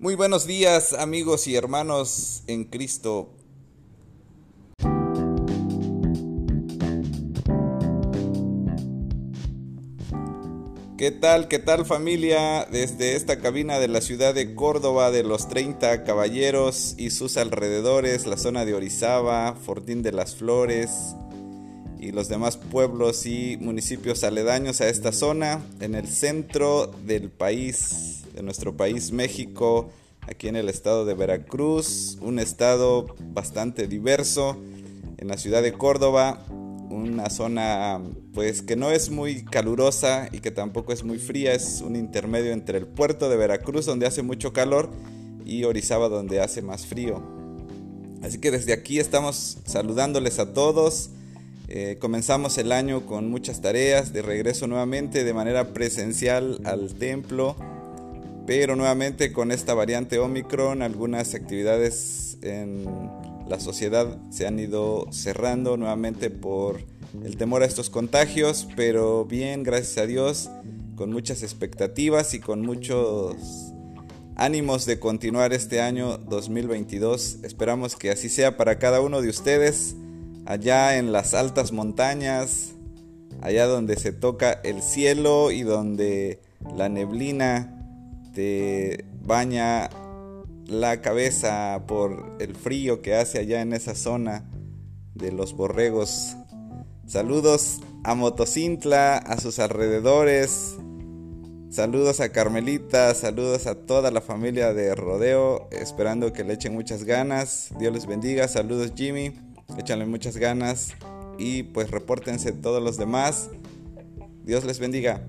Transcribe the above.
Muy buenos días amigos y hermanos en Cristo. ¿Qué tal, qué tal familia? Desde esta cabina de la ciudad de Córdoba, de los 30 caballeros y sus alrededores, la zona de Orizaba, Fortín de las Flores y los demás pueblos y municipios aledaños a esta zona, en el centro del país de nuestro país México, aquí en el estado de Veracruz, un estado bastante diverso, en la ciudad de Córdoba, una zona pues que no es muy calurosa y que tampoco es muy fría, es un intermedio entre el puerto de Veracruz donde hace mucho calor y Orizaba donde hace más frío. Así que desde aquí estamos saludándoles a todos. Eh, comenzamos el año con muchas tareas de regreso nuevamente de manera presencial al templo pero nuevamente con esta variante Omicron algunas actividades en la sociedad se han ido cerrando nuevamente por el temor a estos contagios, pero bien, gracias a Dios, con muchas expectativas y con muchos ánimos de continuar este año 2022. Esperamos que así sea para cada uno de ustedes, allá en las altas montañas, allá donde se toca el cielo y donde la neblina te baña la cabeza por el frío que hace allá en esa zona de los borregos. Saludos a Motocintla, a sus alrededores. Saludos a Carmelita, saludos a toda la familia de Rodeo, esperando que le echen muchas ganas. Dios les bendiga, saludos Jimmy, échanle muchas ganas y pues repórtense todos los demás. Dios les bendiga.